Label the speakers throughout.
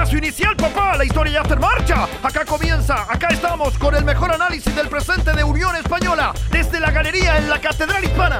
Speaker 1: Pitazo inicial, papá. La historia ya está en marcha. Acá comienza. Acá estamos con el mejor análisis del presente de Unión Española. Desde la galería en la Catedral Hispana.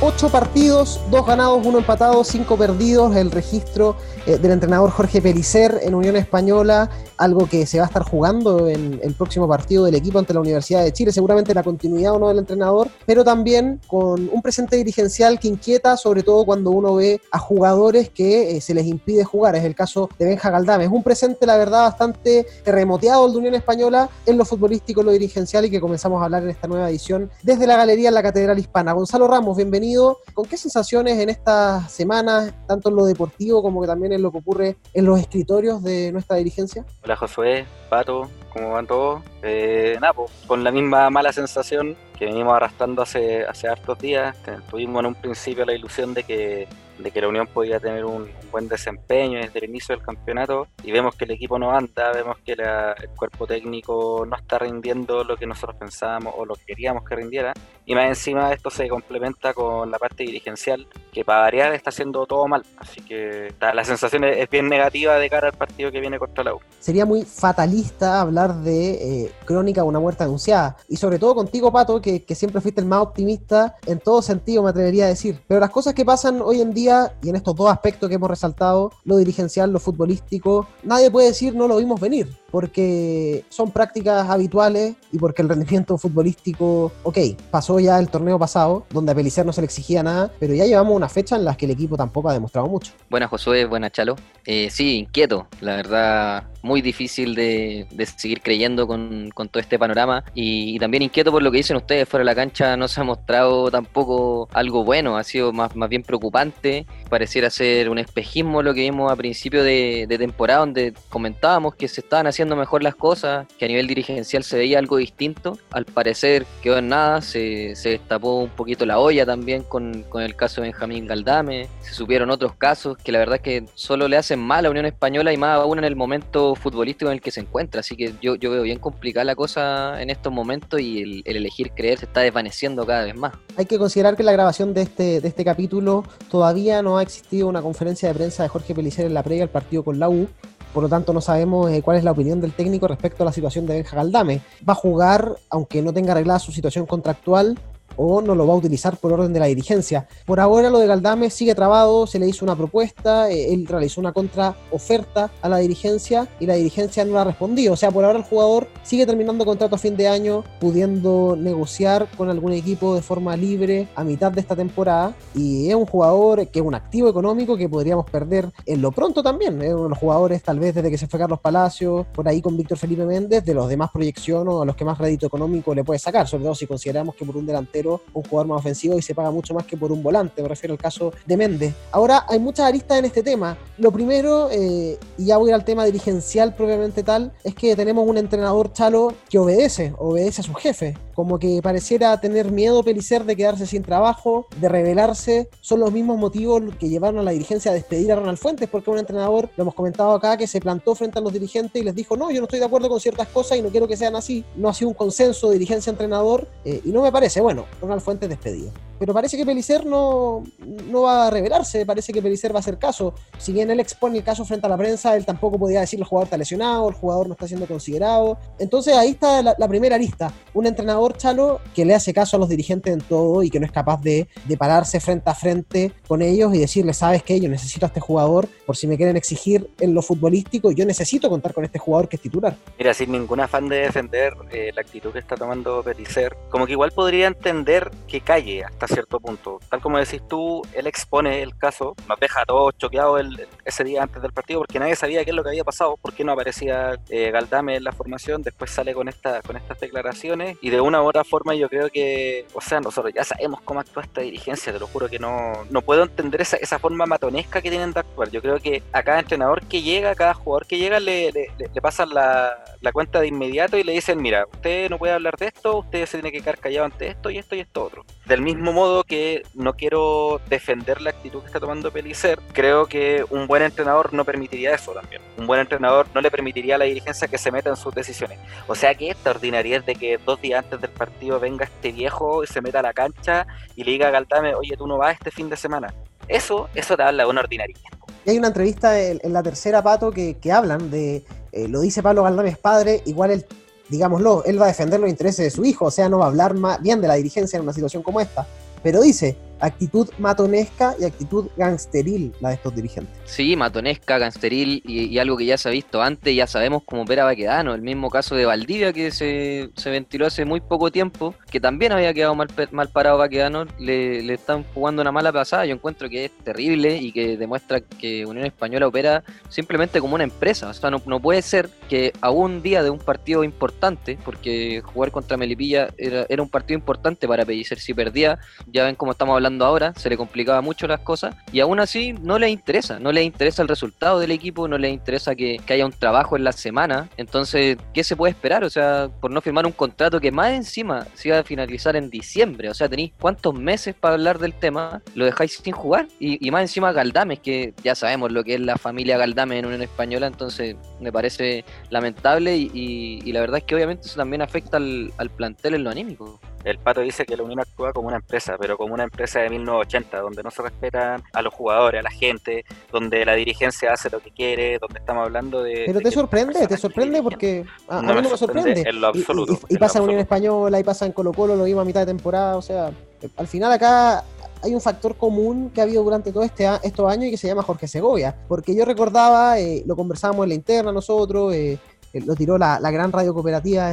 Speaker 2: Ocho partidos, dos ganados, uno empatado, cinco perdidos. El registro eh, del entrenador Jorge Pelicer en Unión Española, algo que se va a estar jugando en el próximo partido del equipo ante la Universidad de Chile. Seguramente la continuidad o no del entrenador, pero también con un presente dirigencial que inquieta, sobre todo cuando uno ve a jugadores que eh, se les impide jugar. Es el caso de Benja Galdame. Es un presente, la verdad, bastante terremoteado el de Unión Española en lo futbolístico, en lo dirigencial y que comenzamos a hablar en esta nueva edición desde la galería en la Catedral Hispana. Gonzalo Ramos, bienvenido ¿Con qué sensaciones en estas semanas, tanto en lo deportivo como que también en lo que ocurre en los escritorios de nuestra dirigencia?
Speaker 3: Hola Josué, Pato, ¿cómo van todos? Eh, Napo, con la misma mala sensación que venimos arrastrando hace, hace hartos días. Tuvimos en un principio la ilusión de que de que la Unión podía tener un, buen desempeño desde el inicio del campeonato y vemos que el equipo no anda, vemos que el cuerpo técnico no está rindiendo lo que nosotros pensábamos o lo que queríamos que rindiera y más encima esto se complementa con la parte dirigencial que para variar está haciendo todo mal, así que la sensación es bien negativa de cara al partido que viene contra la U.
Speaker 2: Sería muy fatalista hablar de eh, crónica de una muerte anunciada y sobre todo contigo Pato que, que siempre fuiste el más optimista en todo sentido me atrevería a decir, pero las cosas que pasan hoy en día y en estos dos aspectos que hemos resaltado, lo dirigencial, lo futbolístico, nadie puede decir no lo vimos venir, porque son prácticas habituales y porque el rendimiento futbolístico, ok, pasó ya el torneo pasado, donde a Pelicer no se le exigía nada, pero ya llevamos una fecha en la que el equipo tampoco ha demostrado mucho.
Speaker 4: Buenas Josué, buenas Chalo. Eh, sí, inquieto, la verdad, muy difícil de, seguir creyendo con, todo este panorama y, también inquieto por lo que dicen ustedes fuera de la cancha, no se ha mostrado tampoco algo bueno, ha sido más, más bien preocupante Pareciera ser un espejismo lo que vimos a principio de, temporada, donde comentábamos que se estaban haciendo mejor las cosas, que a nivel dirigencial se veía algo distinto. Al parecer quedó en nada, se, destapó un poquito la olla también con, el caso de Benjamín Galdame, se supieron otros casos que la verdad es que solo le hacen mal a Unión Española y más aún en el momento futbolístico en el que se encuentra. Así que yo, veo bien complicada la cosa en estos momentos y el, elegir creer se está desvaneciendo cada vez más.
Speaker 2: Hay que considerar que la grabación de este, de este capítulo todavía no ha existido una conferencia de prensa de Jorge Pelicer en la previa al partido con la U. Por lo tanto, no sabemos eh, cuál es la opinión del técnico respecto a la situación de Benja Galdame. Va a jugar, aunque no tenga arreglada su situación contractual, o no lo va a utilizar por orden de la dirigencia. Por ahora lo de Galdame sigue trabado, se le hizo una propuesta, eh, él realizó una contraoferta a la dirigencia y la dirigencia no la ha respondido. O sea, por ahora el jugador sigue terminando contrato a fin de año, pudiendo negociar con algún equipo de forma libre a mitad de esta temporada y es un jugador que es un activo económico que podríamos perder en lo pronto también. Es uno de los jugadores tal vez desde que se fue Carlos Palacios, por ahí con Víctor Felipe Méndez, de los demás proyección o a los que más rédito económico le puede sacar, sobre todo si consideramos que por un delantero un jugador más ofensivo y se paga mucho más que por un volante, me refiero al caso de Méndez. Ahora, hay muchas aristas en este tema. Lo primero, eh, y ya voy al tema dirigencial propiamente tal, es que tenemos un entrenador chalo que obedece, obedece a su jefe como que pareciera tener miedo Pelicer de quedarse sin trabajo, de rebelarse, son los mismos motivos que llevaron a la dirigencia a despedir a Ronald Fuentes, porque un entrenador, lo hemos comentado acá, que se plantó frente a los dirigentes y les dijo, no, yo no estoy de acuerdo con ciertas cosas y no quiero que sean así, no ha sido un consenso dirigencia-entrenador eh, y no me parece, bueno, Ronald Fuentes despedido. Pero parece que Pelicer no, no va a revelarse, parece que Pelicer va a hacer caso. Si bien él expone el caso frente a la prensa, él tampoco podía decir el jugador está lesionado, el jugador no está siendo considerado. Entonces ahí está la, primera lista. Un entrenador Chalo que le hace caso a los dirigentes en todo y que no es capaz de, pararse frente a frente con ellos y decirle, sabes qué, yo necesito a este jugador por si me quieren exigir en lo futbolístico, yo necesito contar con este jugador que es titular.
Speaker 3: Mira, sin ningún afán de defender eh, la actitud que está tomando Pelicer, como que igual podría entender que calle hasta cierto punto. Tal como decís tú, él expone el caso, nos deja a todos choqueados ese día antes del partido porque nadie sabía qué es lo que había pasado, por qué no aparecía eh, Galdame en la formación, después sale con, esta, con estas declaraciones y de una u otra forma yo creo que, o sea, nosotros ya sabemos cómo actúa esta dirigencia, te lo juro que no, no puedo entender esa, esa forma matonesca que tienen de actuar. Yo creo que a cada entrenador que llega, a cada jugador que llega, le, le, le pasan la, la, cuenta de inmediato y le dicen, mira, usted no puede hablar de esto, usted se tiene que quedar callado ante esto y esto y esto otro. Del mismo modo que no quiero defender la actitud que está tomando Pelicer, creo que un buen entrenador no permitiría eso también. Un buen entrenador no le permitiría a la dirigencia que se meta en sus decisiones. O sea que esta ordinaria es de que dos días antes del partido venga este viejo y se meta a la cancha y le diga a Galtame, oye, tú no vas este fin de semana. Eso, eso te habla de una ordinaria.
Speaker 2: Y hay una entrevista en, la tercera, Pato, que, hablan de, eh, lo dice Pablo Galdames padre, igual él, digámoslo, él va a defender los intereses de su hijo, o sea, no va a hablar bien de la dirigencia en una situación como esta. Pero dice, actitud matonesca y actitud gangsteril la de estos dirigentes.
Speaker 4: Sí, matonesca, gangsteril y, algo que ya se ha visto antes, ya sabemos cómo opera Baquedano, el mismo caso de Valdivia que se, ventiló hace muy poco tiempo, que también había quedado mal, mal parado Baquedano, le, le están jugando una mala pasada, yo encuentro que es terrible y que demuestra que Unión Española opera simplemente como una empresa, o sea, no, no puede ser que a un día de un partido importante, porque jugar contra Melipilla era, era un partido importante para Pellicer, si perdía, ya ven cómo estamos hablando ahora, se le complicaba mucho las cosas y aún así no le interesa, no le interesa el resultado del equipo, no le interesa que, haya un trabajo en la semana, entonces, ¿qué se puede esperar? O sea, por no firmar un contrato que más encima se iba a finalizar en diciembre, o sea, tenéis cuántos meses para hablar del tema, lo dejáis sin jugar y, más encima Galdames, que ya sabemos lo que es la familia Galdames en Unión Española, entonces me parece lamentable y, la verdad es que obviamente eso también afecta al, al plantel en lo anímico.
Speaker 3: El Pato dice que la Unión actúa como una empresa, pero como una empresa de 1980, donde no se respetan a los jugadores, a la gente, donde la dirigencia hace lo que quiere, donde estamos hablando de...
Speaker 2: Pero te sorprende, te sorprende porque a, mí no me sorprende.
Speaker 3: En lo absoluto.
Speaker 2: Y, pasa en Unión Española, y pasa en Colo Colo, lo vimos a mitad de temporada, o sea, al final acá hay un factor común que ha habido durante todo este estos años y que se llama Jorge Segovia. Porque yo recordaba, eh, lo conversábamos en la interna nosotros, eh, eh, lo tiró la, la, gran radio cooperativa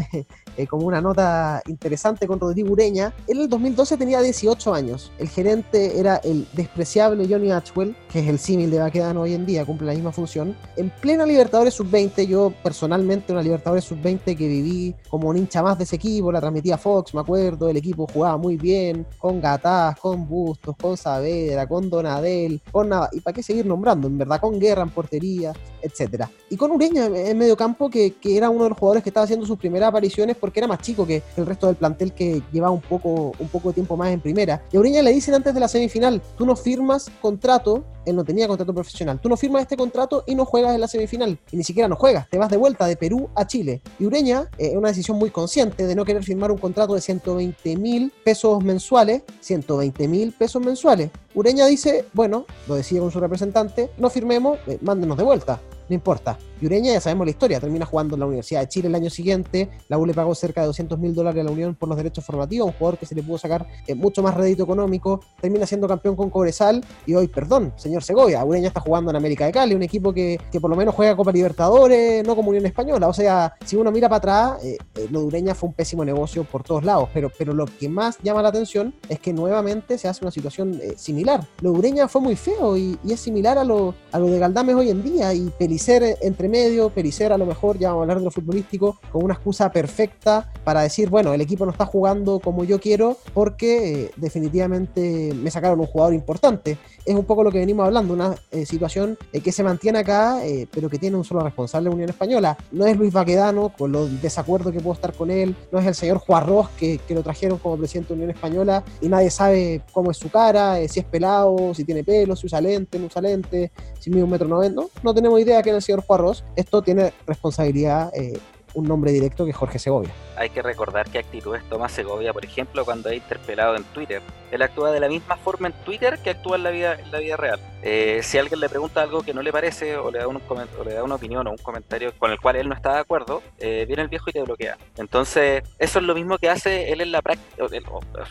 Speaker 2: eh, como una nota interesante con Rodrigo Ureña. Él en el 2012 tenía 18 años. El gerente era el despreciable Johnny Atchwell, que es el símil de Baquedano hoy en día, cumple la misma función. En plena Libertadores Sub-20, yo personalmente una Libertadores Sub-20 que viví como un hincha más de ese equipo, la transmitía Fox, me acuerdo, el equipo jugaba muy bien, con Gatás, con Bustos, con Saavedra, con Donadel, con Nava, y para qué seguir nombrando, en verdad, con Guerra en portería, etcétera. Y con Ureña en medio campo, que, que era uno de los jugadores que estaba haciendo sus primeras apariciones porque era más chico que el resto del plantel que llevaba un poco, un poco de tiempo más en primera. Y a Ureña le dicen antes de la semifinal, tú no firmas contrato, él no tenía contrato profesional, tú no firmas este contrato y no juegas en la semifinal. Y ni siquiera no juegas, te vas de vuelta de Perú a Chile. Y Ureña, es eh, una decisión muy consciente de no querer firmar un contrato de 120 mil pesos mensuales, 120 mil pesos mensuales. Ureña dice, bueno, lo decía con su representante, no firmemos, eh, mándenos de vuelta no importa. Y Ureña, ya sabemos la historia, termina jugando en la Universidad de Chile el año siguiente, la U le pagó cerca de 200 mil dólares a la Unión por los derechos formativos, un jugador que se le pudo sacar eh, mucho más rédito económico, termina siendo campeón con Cobresal y hoy, perdón, señor Segovia, Ureña está jugando en América de Cali, un equipo que, por lo menos juega Copa Libertadores, no como Unión Española, o sea, si uno mira para atrás, eh, eh, lo de Ureña fue un pésimo negocio por todos lados, pero, pero lo que más llama la atención es que nuevamente se hace una situación similar. Lo de Ureña fue muy feo y, es similar a lo, a lo de Galdames hoy en día y Pelicer entre medio, Pericer a lo mejor, ya vamos a hablar de lo futbolístico, con una excusa perfecta para decir, bueno, el equipo no está jugando como yo quiero porque eh, definitivamente me sacaron un jugador importante. Es un poco lo que venimos hablando, una eh, situación eh, que se mantiene acá, pero que tiene un solo responsable de Unión Española. No es Luis Baquedano, con los desacuerdos que puedo estar con él, no es el señor Juarros, que, que lo trajeron como presidente de Unión Española y nadie sabe cómo es su cara, si es pelado, si tiene pelo, si usa lente, no usa lente, si mide un metro noventa, no, no tenemos idea que es el señor Juarros. Esto tiene responsabilidad eh, un nombre directo que Jorge Segovia.
Speaker 3: Hay que recordar qué actitudes toma Segovia, por ejemplo, cuando es interpelado en Twitter. Él actúa de la misma forma en Twitter que actúa en la vida, en la vida real. Eh, si alguien le pregunta algo que no le parece o le, da un o le da una opinión o un comentario con el cual él no está de acuerdo, eh, viene el viejo y te bloquea. Entonces, eso es lo mismo que hace él en la práctica,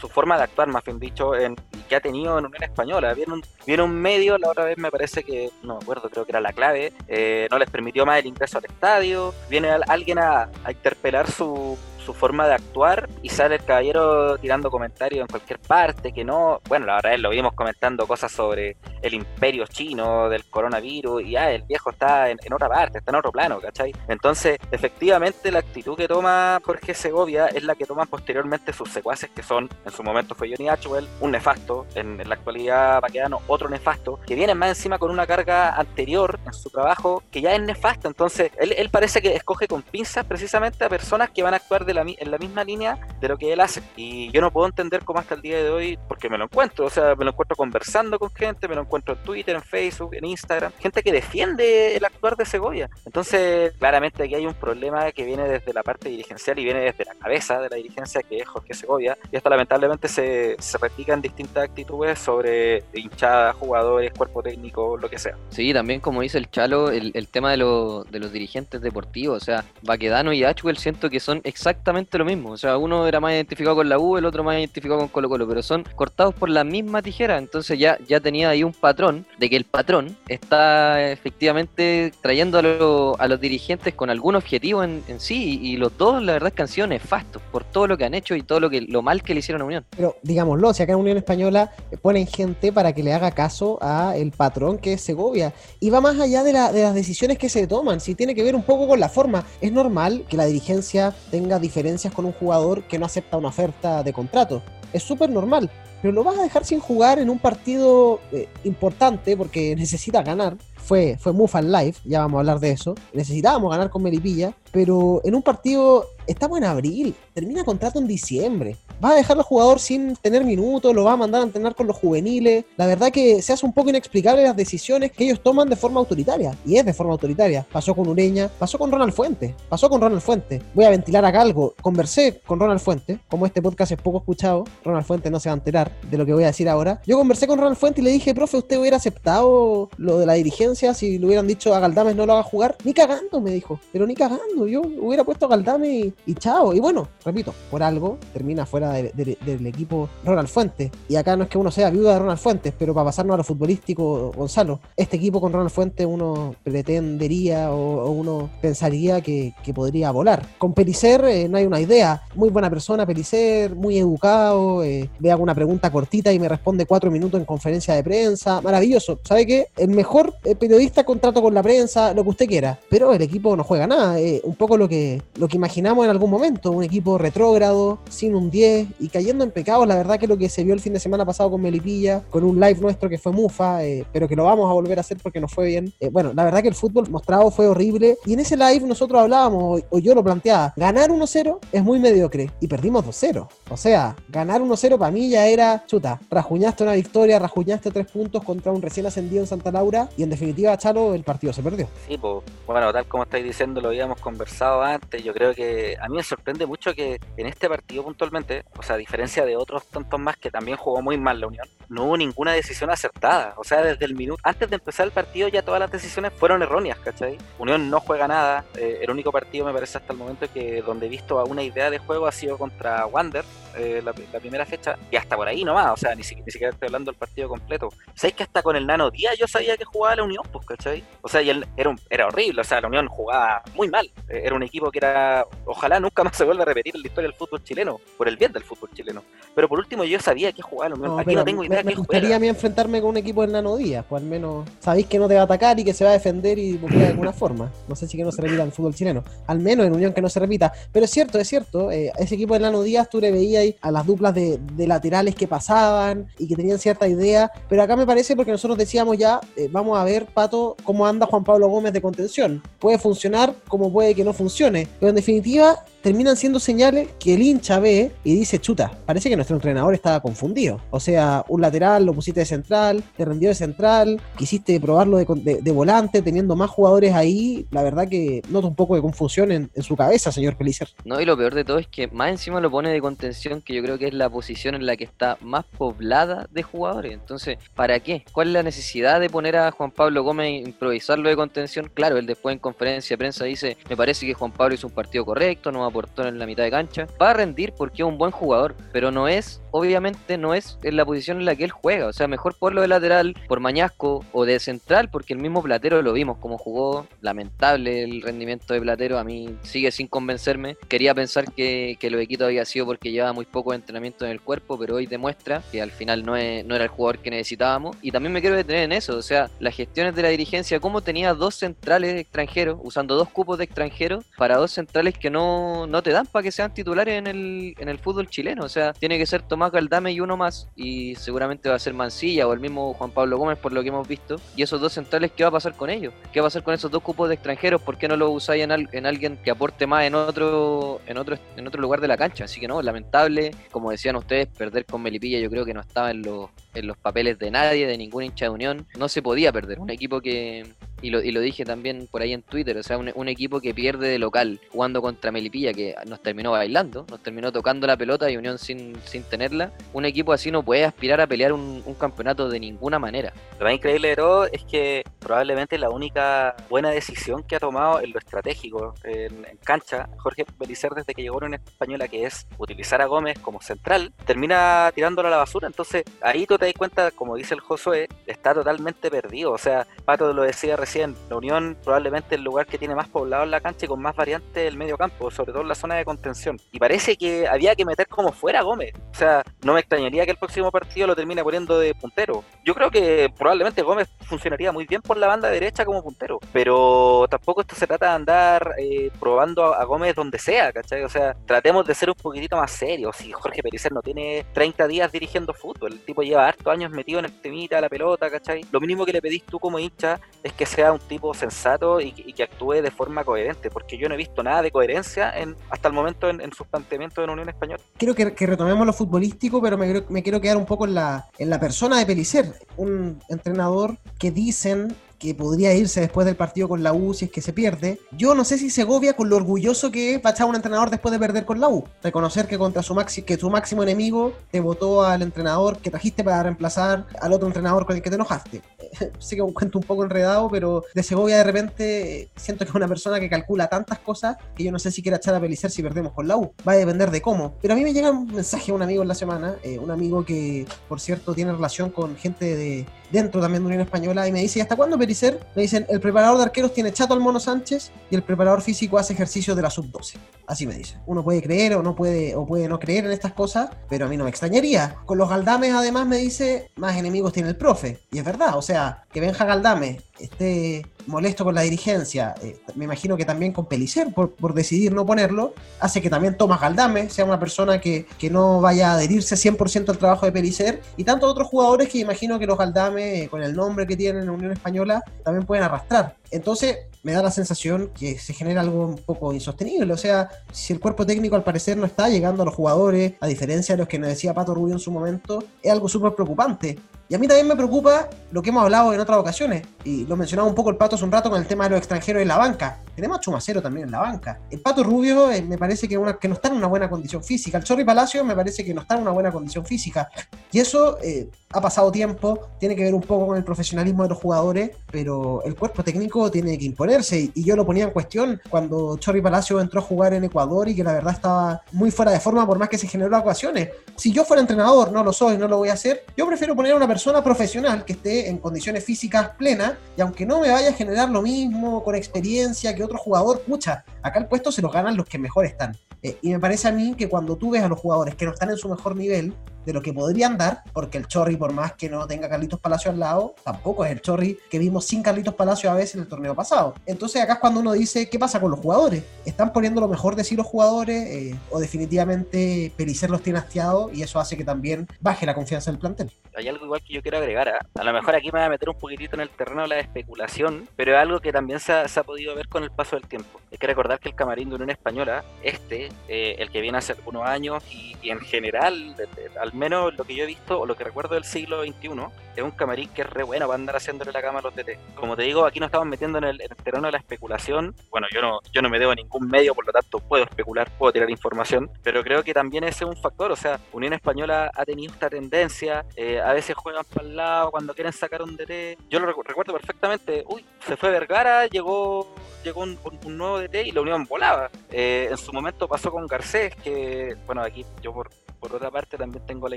Speaker 3: su forma de actuar, más bien dicho, en, que ha tenido en Unión Española. Viene un, viene un medio, la otra vez me parece que, no me acuerdo, creo que era la clave, eh, no les permitió más el ingreso al estadio. Viene alguien a a, interpelar su, su forma de actuar y sale el caballero tirando comentarios en cualquier parte, que no, bueno, la verdad es lo vimos comentando cosas sobre el imperio chino, del coronavirus, y ya el viejo está en, otra parte, está en otro plano, ¿cachai? Entonces, efectivamente, la actitud que toma Jorge Segovia es la que toman posteriormente sus secuaces, que son, en su momento fue Johnny Ashwell, un nefasto, en, la actualidad Paquedano, otro nefasto, que viene más encima con una carga anterior en su trabajo que ya es nefasto, entonces él, él parece que escoge con pinzas precisamente a personas que van a actuar de de la, en la misma línea de lo que él hace. Y yo no puedo entender cómo hasta el día de hoy, porque me lo encuentro, o sea, me lo encuentro conversando con gente, me lo encuentro en Twitter, en Facebook, en Instagram, gente que defiende el actuar de Segovia. Entonces, claramente aquí hay un problema que viene desde la parte dirigencial y viene desde la cabeza de la dirigencia, que es Jorge Segovia, y esto lamentablemente se, se replica en distintas actitudes sobre hinchada, jugadores, cuerpo técnico, lo que sea.
Speaker 4: Sí, también como dice el Chalo, el, el tema de, lo, de los dirigentes deportivos, o sea, Baquedano y Ashwell siento que son exactamente lo mismo, o sea, uno era más identificado con la U, el otro más identificado con Colo Colo, pero son cortados por la misma tijera, entonces ya, ya tenía ahí un patrón de que el patrón está efectivamente trayendo a, a los dirigentes con algún objetivo en, en sí, y, los dos la verdad es que han sido nefastos por todo lo que han hecho y todo lo que lo mal que le hicieron a Unión.
Speaker 2: Pero digámoslo, si acá en Unión Española ponen gente para que le haga caso a el patrón que es Segovia, y va más allá de, la, de las decisiones que se toman, si tiene que ver un poco con la forma, es normal que la dirigencia tenga diferencias con un jugador que no acepta una oferta de contrato. Es súper normal. Pero lo vas a dejar sin jugar en un partido eh, importante porque necesita ganar. Fue, fue Mufan Live, ya vamos a hablar de eso. Necesitábamos ganar con Melipilla, pero en un partido estamos en abril, termina contrato en diciembre. Va a dejar al jugador sin tener minutos, lo va a mandar a entrenar con los juveniles. La verdad que se hace un poco inexplicable las decisiones que ellos toman de forma autoritaria. Y es de forma autoritaria. Pasó con Ureña, pasó con Ronald Fuente, pasó con Ronald Fuente. Voy a ventilar acá algo. Conversé con Ronald Fuente, como este podcast es poco escuchado, Ronald Fuente no se va a enterar de lo que voy a decir ahora. Yo conversé con Ronald Fuente y le dije, profe, ¿usted hubiera aceptado lo de la dirigencia si le hubieran dicho a Galdames no lo haga jugar? Ni cagando, me dijo. Pero ni cagando. Yo hubiera puesto a Galdames y, y chao. Y bueno, repito, por algo termina fuera de- de- del equipo Ronald Fuentes. Y acá no es que uno sea viuda de Ronald Fuentes, pero para pasarnos a lo futbolístico, Gonzalo, este equipo con Ronald Fuentes uno pretendería o, uno pensaría que, podría volar. Con Pelicer eh, no hay una idea. Muy buena persona, Pelicer, muy educado. eh, le hago una pregunta cortita y me responde cuatro minutos en conferencia de prensa. Maravilloso. ¿Sabe qué? El mejor eh, periodista contrato con la prensa, lo que usted quiera. Pero el equipo no juega nada. un poco lo que, lo que imaginamos en algún momento. Un equipo retrógrado, sin un 10 y cayendo en pecados. La verdad que lo que se vio el fin de semana pasado con Melipilla, con un live nuestro que fue Mufa, eh, pero que lo vamos a volver a hacer porque nos fue bien. Eh, bueno, la verdad que el fútbol mostrado fue horrible. Y en ese live nosotros hablábamos, o, yo lo planteaba, ganar 1-0 es muy mediocre. Y perdimos 2-0. O sea, ganar 1-0 para mí ya era, chuta, rajuñaste una victoria, rajuñaste tres puntos contra un recién ascendido en Santa Laura. Y en definitiva, Chalo, el partido se perdió.
Speaker 3: Sí, pues, bueno, tal como estáis diciendo, lo habíamos conversado antes. Yo creo que a mí me sorprende mucho que en este partido puntualmente, o sea, a diferencia de otros tantos más que también jugó muy mal la Unión, no hubo ninguna decisión acertada. O sea, desde el minuto, antes de empezar el partido, ya todas las decisiones fueron erróneas, ¿cachai? Unión no juega nada. eh, el único partido, me parece, hasta el momento que donde he visto a una idea de juego ha sido contra Wander, eh, la, primera fecha, y hasta por ahí nomás. O sea, ni siquiera estoy hablando del partido completo. ¿Sabéis que hasta con el Nano Díaz yo sabía que jugaba la Unión, pues, ¿cachai? O sea, y él era, un- era horrible, o sea, la Unión jugaba muy mal. Eh, Era un equipo que era, ojalá nunca más se vuelva a repetir en la historia del fútbol chileno, por el bien del fútbol chileno. Pero por último, yo sabía que jugaba.
Speaker 2: No,
Speaker 3: Aquí no tengo idea
Speaker 2: me, me
Speaker 3: qué
Speaker 2: gustaría a mí enfrentarme con un equipo del Nano Díaz, pues al menos sabéis que no te va a atacar y que se va a defender y de alguna forma. No sé si que no se repita en el fútbol chileno, al menos en Unión que no se repita. Pero es cierto, es cierto, eh, ese equipo del Nano Díaz tú le veías ahí a las duplas de, de laterales que pasaban y que tenían cierta idea, pero acá me parece porque nosotros decíamos ya, eh, vamos a ver, Pato, cómo anda Juan Pablo Gómez de contención. Puede funcionar como puede que no funcione, pero en definitiva terminan siendo señales que el hincha ve y dice, chuta, parece que nuestro entrenador estaba confundido. O sea, un lateral lo pusiste de central, te rendió de central, quisiste probarlo de, de- de volante, teniendo más jugadores ahí. La verdad que noto un poco de confusión en, su cabeza, señor Pelicer.
Speaker 4: No, y lo peor de todo es que más encima lo pone de contención, que yo creo que es la posición en la que está más poblada de jugadores. Entonces, ¿para qué? ¿Cuál es la necesidad de poner a Juan Pablo Gómez e improvisarlo de contención? Claro, él después en conferencia de prensa dice, me parece que Juan Pablo hizo un partido correcto, no aportó en la mitad de cancha. Va a rendir porque es un buen jugador, pero no es, obviamente no es en la posición en la que él juega. O sea, mejor ponerlo de lateral por Mañasco o de central, porque el mismo Platero lo vimos como jugó. Lamentable el rendimiento de Platero, a mí sigue sin convencerme. Quería pensar que, que lo de Quito había sido porque llevaba muy poco entrenamiento en el cuerpo, pero hoy demuestra que al final no, es- no era el jugador que necesitábamos. Y también me quiero detener en eso, o sea, las gestiones de la dirigencia, cómo tenía dos centrales extranjeros, usando dos cupos de extranjeros para dos centrales que no, no te dan para que sean titulares en el, en el fútbol chileno. O sea, tiene que ser Tomás más Galdame y uno más, y seguramente va a ser Mancilla o el mismo Juan Pablo Gómez por lo que hemos visto. Y esos dos centrales, ¿qué va a pasar con ellos? ¿Qué va a pasar con esos dos cupos de extranjeros? ¿Por qué no lo usáis en, en alguien que aporte más en otro, en otro, en otro lugar de la cancha? Así que no, lamentable, como decían ustedes, perder con Melipilla yo creo que no estaba en los, en los papeles de nadie, de ningún hincha de Unión. No se podía perder. Un equipo que, y lo, y lo dije también por ahí en Twitter, o sea, un, equipo que pierde de local jugando contra Melipilla, que nos terminó bailando, nos terminó tocando la pelota y Unión sin, sin tenerla, un equipo así no puede aspirar a pelear un, campeonato de ninguna manera.
Speaker 3: Lo más increíble todo es que probablemente la única buena decisión que ha tomado en lo estratégico en, cancha Jorge Belicer desde que llegó a una española que es utilizar a Gómez como central, termina tirándolo a la basura, entonces ahí te das cuenta, como dice el Josué, está totalmente perdido, o sea, Pato lo decía recién, la Unión probablemente el lugar que tiene más poblado en la cancha y con más variantes del medio campo, sobre todo en la zona de contención. Y parece que había que meter como fuera Gómez. O sea, no me extrañaría que el próximo partido lo termine poniendo de puntero. Yo creo que probablemente Gómez funcionaría muy bien por la banda derecha como puntero. Pero tampoco esto se trata de andar eh, probando a, Gómez donde sea, ¿cachai? O sea, tratemos de ser un poquitito más serios. Si Jorge Pericer no tiene 30 días dirigiendo fútbol, el tipo lleva hartos años metido en el temita, la pelota, ¿cachai? Lo mínimo que le pedís tú como hincha es que sea un tipo sensato y, que actúe de forma coherente, porque yo no he visto nada de coherencia en, hasta el momento en, en sus planteamientos en Unión Española.
Speaker 2: Quiero que, retomemos lo futbolístico, pero me, me, quiero quedar un poco en la, en la persona de Pelicer, un entrenador que dicen que podría irse después del partido con la U si es que se pierde. Yo no sé si Segovia, con lo orgulloso que es, va a echar a un entrenador después de perder con la U. Reconocer que contra su, maxi, que su máximo enemigo te votó al entrenador que trajiste para reemplazar al otro entrenador con el que te enojaste. sé que un cuento un poco enredado, pero de Segovia de repente siento que es una persona que calcula tantas cosas que yo no sé si quiera echar a Pelicer si perdemos con la U. Va a depender de cómo. Pero a mí me llega un mensaje de un amigo en la semana, eh, un amigo que, por cierto, tiene relación con gente de dentro también de Unión Española y me dice, ¿y hasta cuándo Pelicer? Me dicen, el preparador de arqueros tiene chato al Mono Sánchez y el preparador físico hace ejercicio de la sub-12. Así me dice. Uno puede creer o no puede, o puede no creer en estas cosas, pero a mí no me extrañaría. Con los Galdames además me dice, más enemigos tiene el profe. Y es verdad, o sea, que Benja Galdame esté molesto con la dirigencia, eh, me imagino que también con Pelicer por, por, decidir no ponerlo, hace que también Tomás Galdame sea una persona que, que no vaya a adherirse 100% al trabajo de Pelicer y tantos otros jugadores que imagino que los Galdame, eh, con el nombre que tienen en la Unión Española, también pueden arrastrar. Entonces, me da la sensación que se genera algo un poco insostenible. O sea, si el cuerpo técnico al parecer no está llegando a los jugadores, a diferencia de los que nos decía Pato Rubio en su momento, es algo súper preocupante. Y a mí también me preocupa lo que hemos hablado en otras ocasiones, y lo mencionaba un poco el Pato hace un rato con el tema de los extranjeros en la banca. Tenemos a Chumacero también en la banca. El Pato Rubio eh, me parece que, una, que, no está en una buena condición física. El Chorri Palacio me parece que no está en una buena condición física. Y eso eh, ha pasado tiempo, tiene que ver un poco con el profesionalismo de los jugadores, pero el cuerpo técnico tiene que imponerse. Y yo lo ponía en cuestión cuando Chorri Palacio entró a jugar en Ecuador y que la verdad estaba muy fuera de forma por más que se generó ocasiones. Si yo fuera entrenador, no lo soy, no lo voy a hacer, yo prefiero poner una persona profesional que esté en condiciones físicas plenas y aunque no me vaya a generar lo mismo con experiencia que otro jugador, pucha, acá el puesto se lo ganan los que mejor están. Eh, y me parece a mí que cuando tú ves a los jugadores que no están en su mejor nivel, de lo que podrían dar, porque el Chorri, por más que no tenga Carlitos Palacio al lado, tampoco es el Chorri que vimos sin Carlitos Palacio a veces en el torneo pasado. Entonces acá es cuando uno dice, ¿qué pasa con los jugadores? ¿Están poniendo lo mejor de sí los jugadores? Eh, ¿O definitivamente Pericer los tiene hastiados y eso hace que también baje la confianza del plantel?
Speaker 3: Hay algo igual que yo quiero agregar. ¿eh? A lo mejor aquí me voy a meter un poquitito en el terreno de la especulación, pero es algo que también se ha, se ha podido ver con el paso del tiempo. Hay que recordar que el camarín de Unión Española, este, eh, el que viene hace algunos años y, y en general, de, de, al menos lo que yo he visto o lo que recuerdo del siglo XXI, es un camarín que es re bueno para andar haciéndole la cama a los DT. Como te digo, aquí nos estamos metiendo en el, en el, terreno de la especulación. Bueno, yo no, yo no me debo a ningún medio, por lo tanto puedo especular, puedo tirar información, pero creo que también ese es un factor. O sea, Unión Española ha tenido esta tendencia, eh, a veces juegan para el lado cuando quieren sacar un DT. Yo lo recuerdo perfectamente. Uy, se fue Vergara, llegó llegó un, un nuevo DT y la Unión volaba. Eh, en su momento pasó con Garcés, que, bueno, aquí yo por, por otra parte también tengo la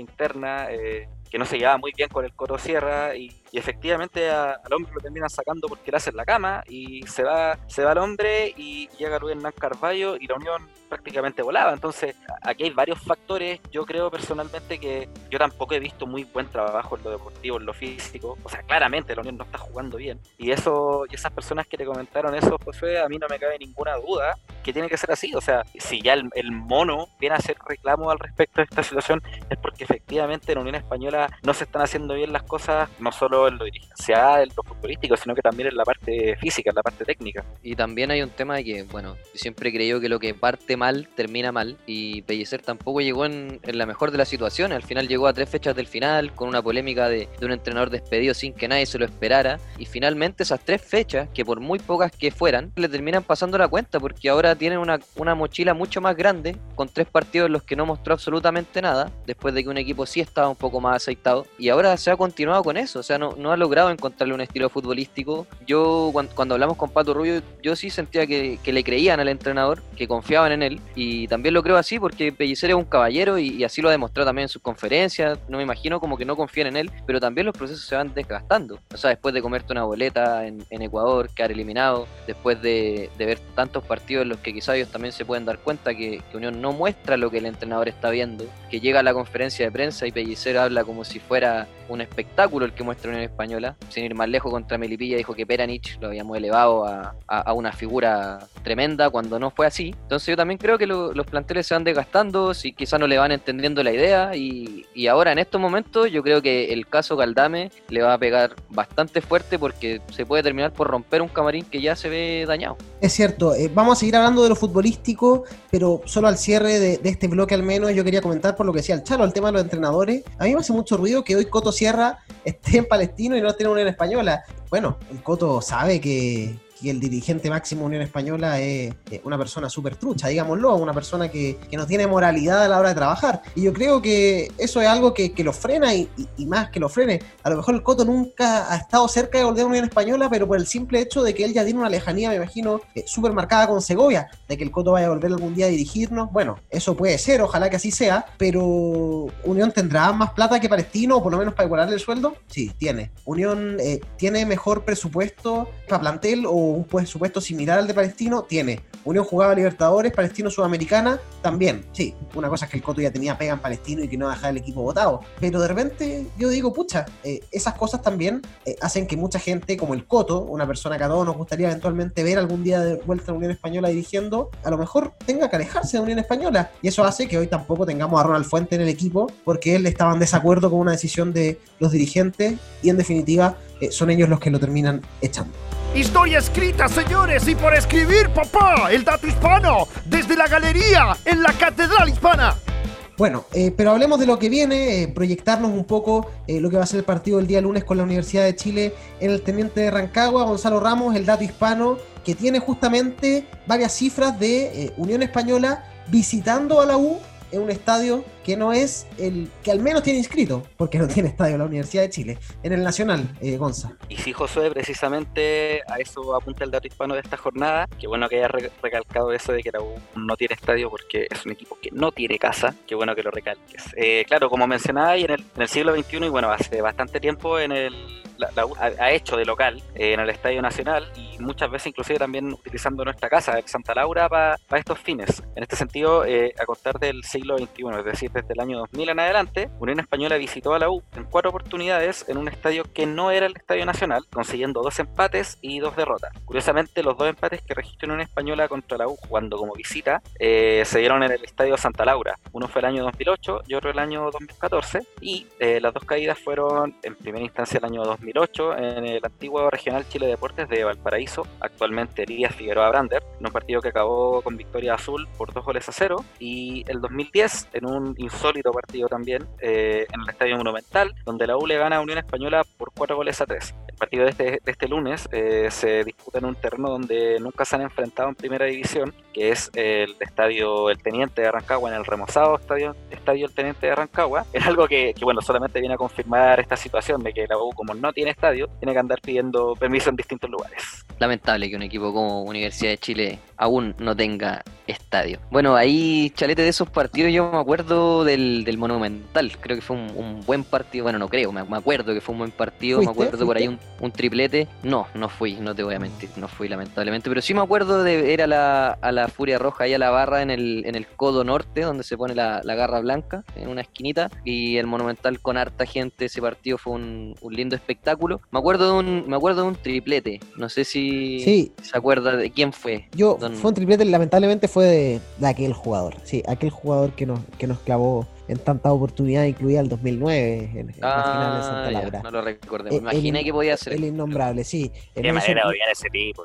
Speaker 3: interna, eh, que no se llevaba muy bien con el Coro Sierra y, efectivamente al hombre lo terminan sacando porque le hacen la cama y se va, se va el hombre y llega Rubén Hernán Carballo y la Unión prácticamente volaba. Entonces, aquí hay varios factores. Yo creo personalmente que yo tampoco he visto muy buen trabajo en lo deportivo, en lo físico. O sea, claramente la Unión no está jugando bien. Y eso, y esas personas que te comentaron eso, José, a mí no me cabe ninguna duda que tiene que ser así. O sea, si ya el, mono viene a hacer reclamo al respecto de esta situación, es porque efectivamente en la Unión Española no se están haciendo bien las cosas, no solo en lo dirigencial, en lo futbolístico, sino que también en la parte física, en la parte técnica.
Speaker 4: Y también hay un tema de que, bueno, siempre creyó que lo que parte mal termina mal y Pellicer tampoco llegó en, la mejor de las situaciones. Al final llegó a tres fechas del final con una polémica de, un entrenador despedido sin que nadie se lo esperara y finalmente esas tres fechas, que por muy pocas que fueran, le terminan pasando la cuenta porque ahora tienen una, una mochila mucho más grande con tres partidos en los que no mostró absolutamente nada después de que un equipo sí estaba un poco más aceitado y ahora se ha continuado con eso, o sea, no, no ha logrado encontrarle un estilo futbolístico. Yo cuando, hablamos con Pato Rubio, yo sí sentía que, que le creían al entrenador, que confiaban en él y y también lo creo así porque Pellicer es un caballero y, así lo ha demostrado también en sus conferencias. No me imagino como que no confían en él, pero también los procesos se van desgastando. O sea, después de comerte una boleta en, Ecuador, quedar eliminado, después de, ver tantos partidos en los que quizás ellos también se pueden dar cuenta que, Unión no muestra lo que el entrenador está viendo, que llega a la conferencia de prensa y Pellicer habla como si fuera un espectáculo el que muestra Unión Española. Sin ir más lejos contra Melipilla, dijo que Peranich lo habíamos elevado a, a una figura tremenda cuando no fue así. Entonces yo también creo que lo los planteles se van desgastando, si quizás no le van entendiendo la idea y, ahora en estos momentos yo creo que el caso Galdame le va a pegar bastante fuerte porque se puede terminar por romper un camarín que ya se ve dañado.
Speaker 2: Es cierto, eh, vamos a seguir hablando de lo futbolístico, pero solo al cierre de, este bloque al menos yo quería comentar por lo que decía el Chalo, el tema de los entrenadores. A mí me hace mucho ruido que hoy Coto Sierra esté en Palestino y no esté en Unión Española. Bueno, el Coto sabe que, que el dirigente máximo de Unión Española es una persona súper trucha, digámoslo, una persona que, no tiene moralidad a la hora de trabajar. Y yo creo que eso es algo que, lo frena y, más que lo frene. A lo mejor el Coto nunca ha estado cerca de volver a Unión Española, pero por el simple hecho de que él ya tiene una lejanía, me imagino, eh, súper marcada con Segovia, de que el Coto vaya a volver algún día a dirigirnos. Bueno, eso puede ser, ojalá que así sea, pero Unión tendrá más plata que Palestino, o por lo menos para igualarle el sueldo. Sí, tiene. Unión eh, tiene mejor presupuesto para plantel o un supuesto similar al de Palestino, tiene. Unión jugaba Libertadores, Palestino Sudamericana, también. Sí, una cosa es que el Coto ya tenía pega en Palestino y que no dejaba el equipo votado. Pero de repente yo digo, pucha, eh, esas cosas también eh, hacen que mucha gente, como el Coto, una persona que a todos nos gustaría eventualmente ver algún día de vuelta a la Unión Española dirigiendo, a lo mejor tenga que alejarse de la Unión Española. Y eso hace que hoy tampoco tengamos a Ronald Fuente en el equipo, porque él estaba en desacuerdo con una decisión de los dirigentes y en definitiva eh, son ellos los que lo terminan echando.
Speaker 1: Historia escrita, señores, y por escribir, papá, el dato hispano, desde la galería, en la Catedral Hispana.
Speaker 2: Bueno, eh, pero hablemos de lo que viene, eh, proyectarnos un poco eh, lo que va a ser el partido el día lunes con la Universidad de Chile en el Teniente de Rancagua, Gonzalo Ramos, el dato hispano, que tiene justamente varias cifras de Unión Española visitando a la U en un estadio que no es el que al menos tiene inscrito, porque no tiene estadio la Universidad de Chile, en el Nacional, eh, Gonza.
Speaker 3: Y sí, Josué, precisamente a eso apunta el dato hispano de esta jornada, que bueno que haya recalcado eso de que la U no tiene estadio porque es un equipo que no tiene casa, qué bueno que lo recalques. Eh, claro, como mencionaba, en el, en el siglo XXI, y bueno, hace bastante tiempo en el la, U ha, hecho de local eh, en el Estadio Nacional y muchas veces inclusive también utilizando nuestra casa, Santa Laura, para estos fines. En este sentido, eh, a contar del siglo XXI, es decir, desde el año 2000 en adelante, Unión Española visitó a la U en cuatro oportunidades en un estadio que no era el Estadio Nacional, consiguiendo dos empates y dos derrotas. Curiosamente, los dos empates que registró Unión Española contra la U jugando como visita eh, se dieron en el Estadio Santa Laura. Uno fue el año 2008 y otro el año 2014 y las dos caídas fueron en primera instancia el año 2000 2008 en el antiguo Regional Chile Deportes de Valparaíso, actualmente Elías Figueroa Brander, en un partido que acabó con victoria azul por dos goles a cero, y el 2010 en un insólito partido también eh, en el Estadio Monumental, donde la U le gana a Unión Española por cuatro goles a tres partido de este, de este lunes eh, se disputa en un terreno donde nunca se han enfrentado en primera división, que es el Estadio El Teniente de Rancagua, en el remozado Estadio, estadio El Teniente de Rancagua. Es algo que, que, bueno, solamente viene a confirmar esta situación de que la U, como no tiene estadio, tiene que andar pidiendo permiso en distintos lugares.
Speaker 4: lamentable que un equipo como Universidad de Chile aún no tenga estadio. Bueno, ahí, Chalete, de esos partidos yo me acuerdo del, del Monumental. Creo que fue un, buen partido. Bueno, no creo, me, acuerdo que fue un buen partido. Me acuerdo por ahí un, triplete. No, no fui, no te voy a mentir, no fui lamentablemente. Pero sí me acuerdo de ir a la, a la Furia Roja, ahí a la barra en el, en el codo norte, donde se pone la, garra blanca, en una esquinita. Y el Monumental con harta gente. Ese partido fue un, lindo espectáculo. Me acuerdo de un, me acuerdo de un triplete. No sé si se acuerda de quién fue.
Speaker 2: Yo fue un triplete, lamentablemente fue de, aquel jugador. Sí, aquel jugador que nos, que nos clavó en tantas oportunidades, incluida el 2009 en,
Speaker 4: la final de Santa ah, Laura. no lo recuerdo, me imaginé que podía ser.
Speaker 2: El innombrable, sí.
Speaker 3: Qué manera odiar ese tipo,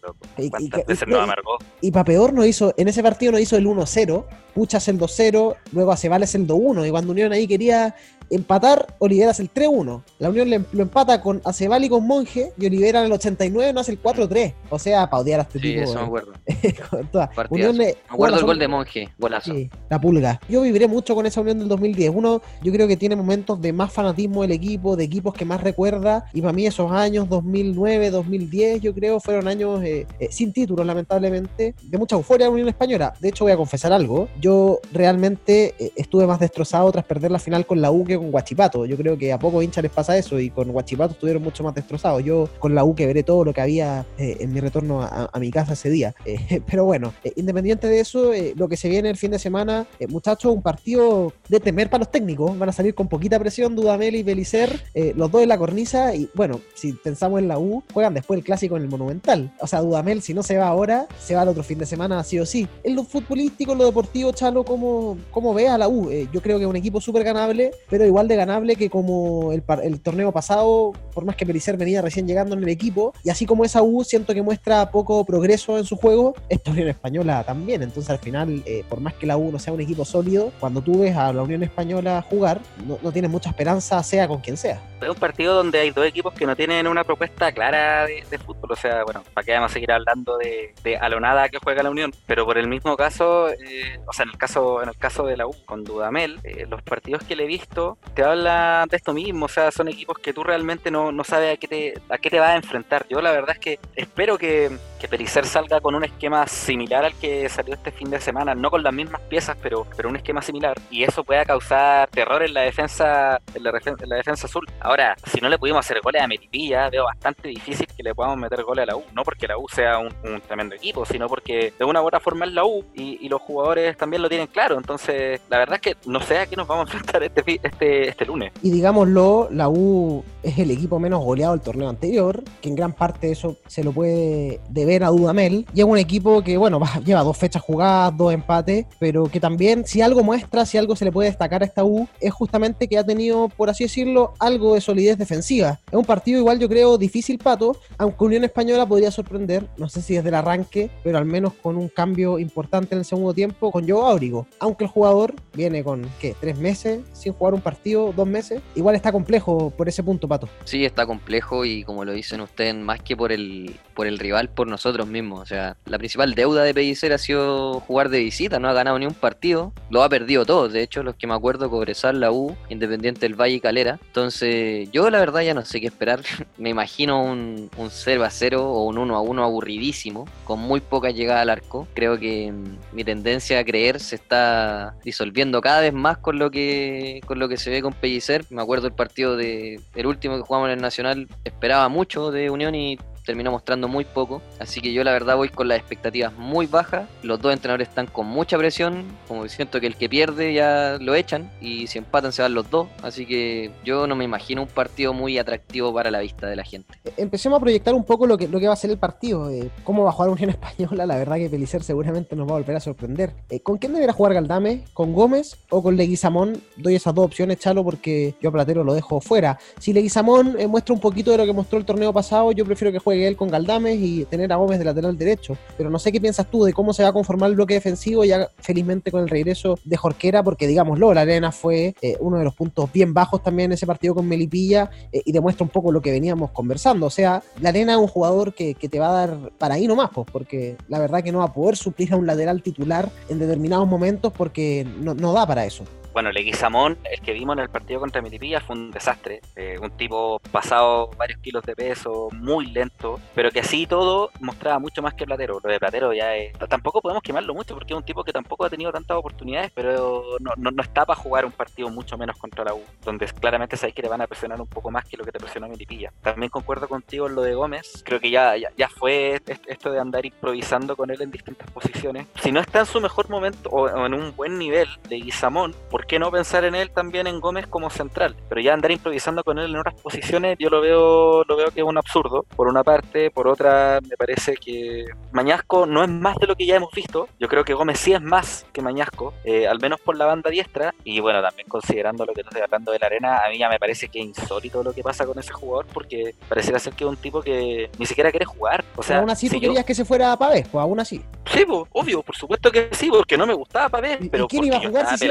Speaker 3: ¿Cuántas veces
Speaker 2: nos amargó? Y para peor, no hizo, en ese partido no hizo el 1-0, Puchas el 2-0, luego Acebales el 2-1, y cuando Unión ahí quería empatar, Olivera hace el 3-1. La Unión lo empata con Acebal y con Monje y Olivera en el 89 no hace el 4-3. O sea, para odiar a este
Speaker 4: sí,
Speaker 2: tipo.
Speaker 4: Eso me acuerdo. Unión me acuerdo el gol de Monje, golazo. Sí,
Speaker 2: la pulga. Yo viviré mucho con esa Unión del 2010. Uno, yo creo que tiene momentos de más fanatismo del equipo, de equipos que más recuerda. Y para mí esos años 2009, 2010, yo creo, fueron años eh, eh, sin títulos, lamentablemente, de mucha euforia en la Unión Española. De hecho, voy a confesar algo. Yo realmente eh, estuve más destrozado tras perder la final con la U que con Guachipato. Yo creo que a pocos hinchas les pasa eso y con Guachipato estuvieron mucho más destrozados. Yo con la U que veré todo lo que había eh, en mi retorno a, mi casa ese día. Eh, pero bueno, independiente de eso, lo que se viene el fin de semana, muchachos, un partido de temer para los técnicos. Van a salir con poquita presión Dudamel y Belicer, los dos en la cornisa. Y bueno, si pensamos en la U, juegan después el clásico en el Monumental. O sea, Dudamel, si no se va ahora, se va al otro fin de semana, sí o sí. En lo futbolístico, en lo deportivo, Chalo, ¿cómo, cómo a la U? yo creo que es un equipo súper ganable, pero igual de ganable que como el, torneo pasado, por más que Pelicer venía recién llegando en el equipo, y así como esa U siento que muestra poco progreso en su juego, esta Unión Española también. Entonces al final, eh, por más que la U no sea un equipo sólido, cuando tú ves a la Unión Española jugar, no, no tienes mucha esperanza, sea con quien sea.
Speaker 3: Es un partido donde hay dos equipos que no tienen una propuesta clara de, fútbol. O sea, bueno, para que vamos a seguir hablando de, de alonada que juega la Unión, pero por el mismo caso, eh, o sea, en el caso, en el caso de la U con Dudamel, eh, los partidos que le he visto te hablan de esto mismo. O sea, son equipos que tú realmente no, no sabes a qué, te, a qué te vas a enfrentar. Yo la verdad es que espero que, que Pelicer salga con un esquema similar al que salió este fin de semana, no con las mismas piezas, pero, pero un esquema similar. Y eso pueda causar terror en la defensa, en la, en la defensa azul. Ahora, si no le pudimos hacer goles a Melipilla, veo bastante difícil que le podamos meter goles a la U. No porque la U sea un, tremendo equipo, sino porque de una u otra forma es la U y, los jugadores también lo tienen claro. Entonces, la verdad es que no sé a qué nos vamos a enfrentar este, este, este lunes.
Speaker 2: Y digámoslo, la U es el equipo menos goleado del torneo anterior, que en gran parte eso se lo puede deber a Dudamel. Y es un equipo que, bueno, lleva dos fechas jugadas, dos empates, pero que también, si algo muestra, si algo se le puede destacar a esta U, es justamente que ha tenido, por así decirlo, algo de solidez defensiva. Es un partido igual yo creo difícil, Pato, aunque Unión Española podría sorprender, no sé si desde el arranque, pero al menos con un cambio importante en el segundo tiempo con Joe Aurigo. Aunque el jugador viene con, ¿qué? ¿Tres meses sin jugar un partido? ¿Dos meses? Igual está complejo por ese punto, Pato.
Speaker 4: Sí, está complejo y como lo dicen ustedes, más que por el, por el rival, por nosotros mismos. O sea, la principal deuda de Pellicer ha sido jugar de visita, no ha ganado ni un partido, lo ha perdido todo. De hecho, los que me acuerdo, Cobresal, la U, Independiente del Valle y Calera. Entonces, yo la verdad ya no sé qué esperar. Me imagino un, un 0 a 0 o un 1 a 1 aburridísimo, con muy poca llegada al arco. Creo que mm, mi tendencia a creer se está disolviendo cada vez más con lo que, con lo que se ve con Pellicer. Me acuerdo el partido de el último que jugamos en el Nacional, esperaba mucho de Unión y terminó mostrando muy poco. Así que yo la verdad voy con las expectativas muy bajas. Los dos entrenadores están con mucha presión. Como siento que el que pierde ya lo echan. Y si empatan se van los dos. Así que yo no me imagino un partido muy atractivo para la vista de la gente.
Speaker 2: Eh, empecemos a proyectar un poco lo que, lo que va a ser el partido. Eh, cómo va a jugar Unión Española. La verdad que Pelicer seguramente nos va a volver a sorprender. Eh, ¿Con quién deberá jugar Galdame? ¿Con Gómez o con Leguizamón? Doy esas dos opciones, Chalo, porque yo a Platero lo dejo fuera. Si Leguizamón muestra un poquito de lo que mostró el torneo pasado, yo prefiero que juegue él con Galdames y tener a Gómez de lateral derecho. Pero no sé qué piensas tú de cómo se va a conformar el bloque defensivo ya felizmente con el regreso de Jorquera, porque digámoslo, la arena fue eh, uno de los puntos bien bajos también en ese partido con Melipilla eh, y demuestra un poco lo que veníamos conversando. O sea, la arena es un jugador que, te va a dar para ahí nomás, pues, porque la verdad que no va a poder suplir a un lateral titular en determinados momentos porque no da para eso.
Speaker 3: Bueno, Leguizamón, el que vimos en el partido contra Milipilla, fue un desastre. Eh, un tipo pasado varios kilos de peso, muy lento, pero que así todo mostraba mucho más que Platero. Lo de Platero ya es... Tampoco podemos quemarlo mucho porque es un tipo que tampoco ha tenido tantas oportunidades, pero no, no, está para jugar un partido mucho menos contra la U, donde claramente sabéis que le van a presionar un poco más que lo que te presionó Milipilla. También concuerdo contigo en lo de Gómez. Creo que ya, ya, fue esto de andar improvisando con él en distintas posiciones. Si no está en su mejor momento o, en un buen nivel de Guizamón, ¿por qué no pensar en él también en Gómez como central? Pero ya andar improvisando con él en otras posiciones, yo lo veo, lo veo que es un absurdo. Por una parte, por otra, me parece que Mañasco no es más de lo que ya hemos visto. Yo creo que Gómez sí es más que Mañasco, eh, al menos por la banda diestra. Y bueno, también considerando lo que estoy hablando de la arena, a mí ya me parece que es insólito lo que pasa con ese jugador porque pareciera ser que es un tipo que ni siquiera quiere jugar. O sea,
Speaker 2: aún así tú querías que se fuera a Pavés, pues aún así.
Speaker 3: Sí, pues, obvio, por supuesto que sí, porque no me gustaba Pavés. Pero
Speaker 2: quién iba a jugar si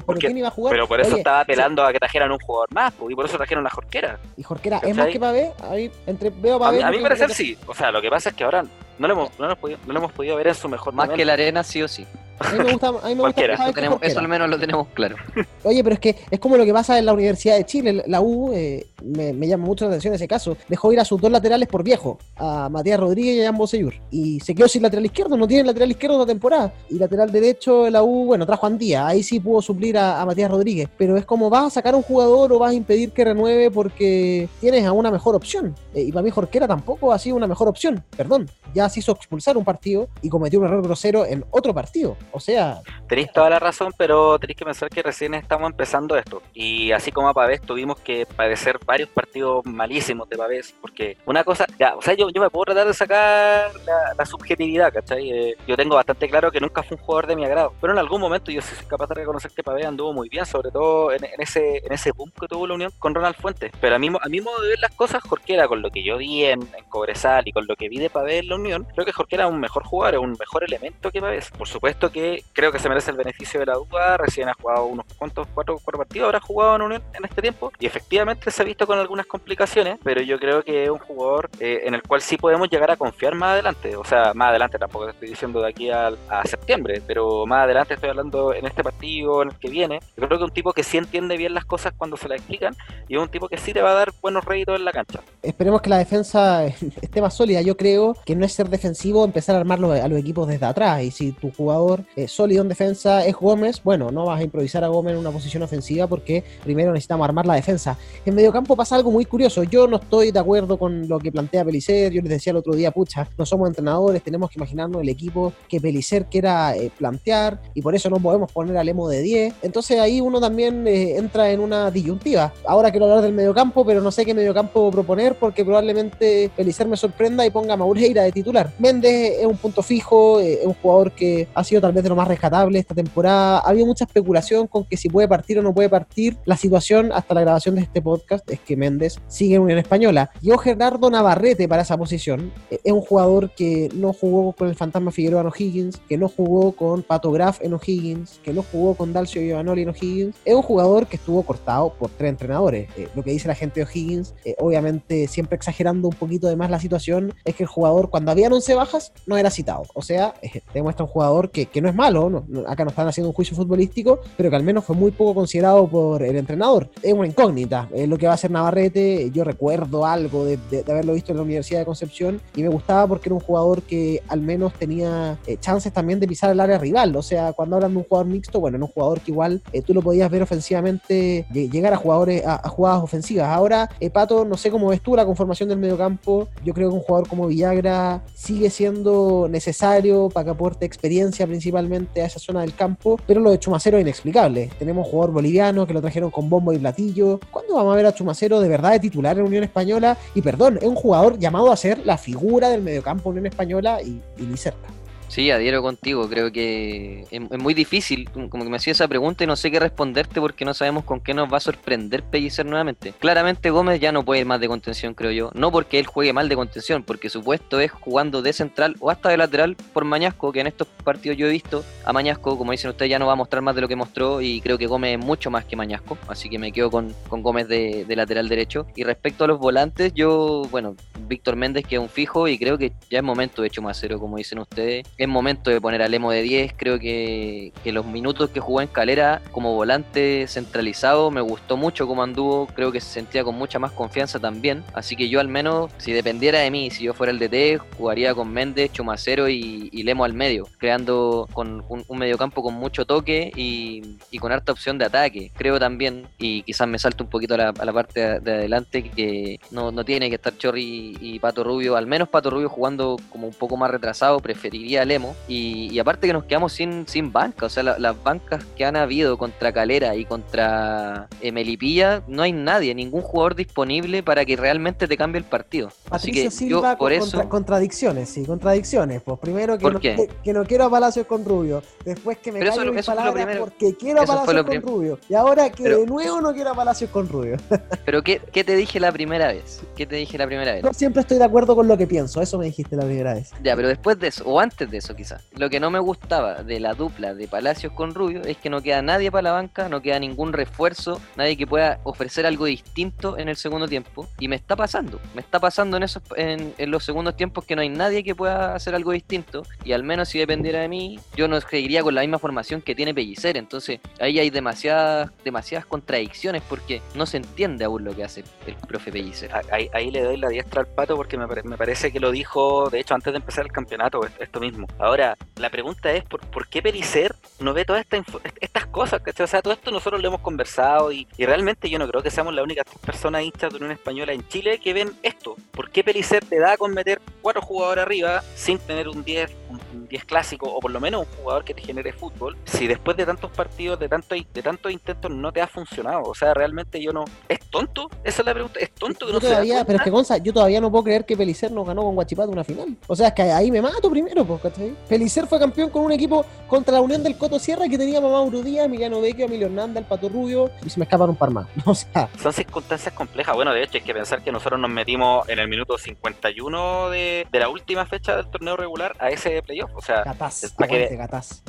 Speaker 3: ¿Por quién iba a jugar? Pero por eso estaba apelando a que trajeran un jugador más, y por eso trajeron a Jorquera.
Speaker 2: ¿Y Jorquera es más que Pavés? Ahí, entre, veo a.
Speaker 3: A, mí me parece sí. O sea, lo que pasa es que ahora no lo hemos, no lo hemos, podido, no lo hemos podido ver en su mejor
Speaker 4: Más
Speaker 3: que
Speaker 4: la arena, sí o sí.
Speaker 2: A mí me gusta, a mí me gusta
Speaker 4: eso al menos lo tenemos claro.
Speaker 2: Oye, pero es que es como lo que pasa en la Universidad de Chile. La U, eh, me, llama mucho la atención ese caso. Dejó ir a sus dos laterales por viejo, a Matías Rodríguez y a Jan Boseyur. Y se quedó sin lateral izquierdo, no tiene lateral izquierdo la temporada. Y lateral derecho, la U, bueno, trajo a Andía. Ahí sí pudo suplir a, Matías Rodríguez. Pero es como vas a sacar a un jugador o vas a impedir que renueve porque tienes a una mejor opción. Eh, y para mí Jorquera tampoco ha sido una mejor opción. Perdón. Ya se hizo expulsar un partido y cometió un error grosero en otro partido. O sea,
Speaker 3: Tenéis toda la razón, pero tenéis que pensar que recién estamos empezando esto. Y así como a Pavés tuvimos que padecer varios partidos malísimos de Pavés, porque una cosa, ya, o sea, yo, yo me puedo tratar de sacar la, subjetividad, ¿cachai? Eh, yo tengo bastante claro que nunca fue un jugador de mi agrado, pero en algún momento yo sí soy capaz de reconocer que Pavés anduvo muy bien, sobre todo en, ese en ese boom que tuvo la unión con Ronald Fuentes. Pero a mí, a mí modo de ver las cosas, Jorquera, con lo que yo vi en, en Cobresal y con lo que vi de Pavés en la unión, creo que Jorquera es un mejor jugador, es un mejor elemento que Pavés. Por supuesto que creo que se merece el beneficio de la duda, recién ha jugado unos cuantos, cuatro, cuatro partidos, habrá jugado en Unión en este tiempo, y efectivamente se ha visto con algunas complicaciones, pero yo creo que es un jugador eh, en el cual sí podemos llegar a confiar más adelante, o sea, más adelante tampoco estoy diciendo de aquí a, septiembre, pero más adelante estoy hablando en este partido, en el que viene, yo creo que un tipo que sí entiende bien las cosas cuando se las explican, y es un tipo que sí te va a dar buenos réditos en la cancha.
Speaker 2: Esperemos que la defensa esté más sólida, yo creo que no es defensivo empezar a armarlo a los equipos desde atrás, y si tu jugador es sólido en defensa, es Gómez, bueno, no vas a improvisar a Gómez en una posición ofensiva porque primero necesitamos armar la defensa. En mediocampo pasa algo muy curioso. Yo no estoy de acuerdo con lo que plantea Pelicer. Yo les decía el otro día, pucha, no somos entrenadores, tenemos que imaginarnos el equipo que Pelicer quiera eh, plantear y por eso no podemos poner al emo de 10. Entonces ahí uno también eh, entra en una disyuntiva. Ahora quiero hablar del mediocampo, pero no sé qué mediocampo proponer porque probablemente Pelicer me sorprenda y ponga a Maureira de titular. Méndez es un punto fijo, eh, es un jugador que ha sido tal vez de lo más rescatable esta temporada. Había mucha especulación con que si puede partir o no puede partir. La situación hasta la grabación de este podcast es que Méndez sigue en Unión Española. Yo Gerardo Navarrete para esa posición. Eh, es un jugador que no jugó con el Fantasma Figueroa en O'Higgins, que no jugó con Pato Graf en O'Higgins, que no jugó con Dalcio Giovanoli en O'Higgins. Es un jugador que estuvo cortado por tres entrenadores. Eh, lo que dice la gente de O'Higgins, eh, obviamente siempre exagerando un poquito de más la situación, es que el jugador cuando habían 11 bajas no era citado. O sea, demuestra un jugador que, que no es malo, acá no están haciendo un juicio futbolístico, pero que al menos fue muy poco considerado por el entrenador. Es una incógnita es lo que va a hacer Navarrete. Yo recuerdo algo de, haberlo visto en la Universidad de Concepción y me gustaba porque era un jugador que al menos tenía eh, chances también de pisar el área rival. O sea, cuando hablan de un jugador mixto, bueno, era un jugador que igual eh, tú lo podías ver ofensivamente llegar a jugadores a, jugadas ofensivas. Ahora, eh, Pato, no sé cómo ves tú la conformación del mediocampo. Yo creo que un jugador como Villagra sigue siendo necesario para que aporte experiencia principalmente a esa zona del campo, pero lo de Chumacero es inexplicable. Tenemos jugador boliviano que lo trajeron con bombo y platillo. ¿Cuándo vamos a ver a Chumacero de verdad de titular en Unión Española? Y perdón, es un jugador llamado a ser la figura del mediocampo Unión Española y, y ni cerca.
Speaker 4: Sí, adhiero contigo. Creo que es, muy difícil. Como que me hacía esa pregunta y no sé qué responderte porque no sabemos con qué nos va a sorprender Pellicer nuevamente. Claramente Gómez ya no puede ir más de contención, creo yo. No porque él juegue mal de contención, porque su puesto es jugando de central o hasta de lateral por Mañasco, que en estos partidos yo he visto a Mañasco, como dicen ustedes, ya no va a mostrar más de lo que mostró y creo que Gómez es mucho más que Mañasco. Así que me quedo con, con Gómez de, de lateral derecho. Y respecto a los volantes, yo, bueno, Víctor Méndez, que es un fijo, y creo que ya es momento de Chumacero, como dicen ustedes. Es momento de poner a Lemo de 10. Creo que, que los minutos que jugó en Calera como volante centralizado me gustó mucho como anduvo. Creo que se sentía con mucha más confianza también. Así que yo, al menos, si dependiera de mí, si yo fuera el DT, jugaría con Méndez, Chumacero y, y Lemo al medio, creando con un, un mediocampo con mucho toque y, y con harta opción de ataque. Creo también, y quizás me salto un poquito a la, a la parte de, de adelante, que no, no tiene que estar Chorri y, Pato Rubio, al menos Pato Rubio jugando como un poco más retrasado, preferiría Y, y aparte que nos quedamos sin, sin banca, o sea, la- las bancas que han habido contra Calera y contra eh, Melipilla, no hay nadie, ningún jugador disponible para que realmente te cambie el partido. Así que
Speaker 2: Silva
Speaker 4: yo por
Speaker 2: con-
Speaker 4: eso...
Speaker 2: contra- contradicciones, sí, contradicciones. Pues primero que
Speaker 4: ¿Por
Speaker 2: no, que, que no quiero a Palacios con Rubio, después que me callo
Speaker 4: lo-
Speaker 2: mis palabras porque quiero a Palacios con Rubio. Y ahora que
Speaker 4: Pero-
Speaker 2: de nuevo no quiero a Palacios con Rubio.
Speaker 4: Pero ¿qué, ¿qué te dije la primera vez? ¿Qué te dije la primera vez?
Speaker 2: Yo siempre estoy de acuerdo con lo que pienso, eso me dijiste la primera vez.
Speaker 4: Ya, pero después de eso, o antes de eso quizás, lo que no me gustaba de la dupla de Palacios con Rubio es que no queda nadie para la banca, no queda ningún refuerzo, nadie que pueda ofrecer algo distinto en el segundo tiempo. Y me está pasando, me está pasando en esos en, en los segundos tiempos que no hay nadie que pueda hacer algo distinto. Y al menos si dependiera de mí, yo no seguiría con la misma formación que tiene Pellicer. Entonces ahí hay demasiadas, demasiadas contradicciones porque no se entiende aún lo que hace el profe Pellicer.
Speaker 3: Ahí, ahí le doy la diestra al pato porque me, me parece que lo dijo, de hecho, antes de empezar el campeonato, est- esto mismo. Ahora, la pregunta es, ¿por, por qué Pelicer no ve todas esta estas cosas? ¿cachai? O sea, todo esto nosotros lo hemos conversado y, y realmente yo no creo que seamos la única personas hinchas de Unión Española en Chile que ven esto. ¿Por qué Pelicer te da con meter cuatro jugadores arriba sin tener un 10, un, un 10 clásico o por lo menos un jugador que te genere fútbol? Si después de tantos partidos, de, tanto, de tantos intentos no te ha funcionado. O sea, realmente yo no... ¿Es tonto? Esa es la pregunta. ¿Es tonto que
Speaker 2: Yo
Speaker 3: no se da
Speaker 2: todavía, pero es que Gonza, yo todavía no puedo creer que Pelicer no ganó con Guachipato una final. O sea, es que ahí me mato primero, pues, ¿cachai? Pelicer fue campeón con un equipo contra la Unión del Coto Sierra que tenía a Mauro Díaz, Emiliano Vecchio, Emilio Hernández, el Pato Rubio, y se me escapan un par más. O sea,
Speaker 3: Son circunstancias complejas. Bueno, de hecho, hay que pensar que nosotros nos metimos en el minuto 51 de, de la última fecha del torneo regular a ese playoff. O sea,
Speaker 2: Catás.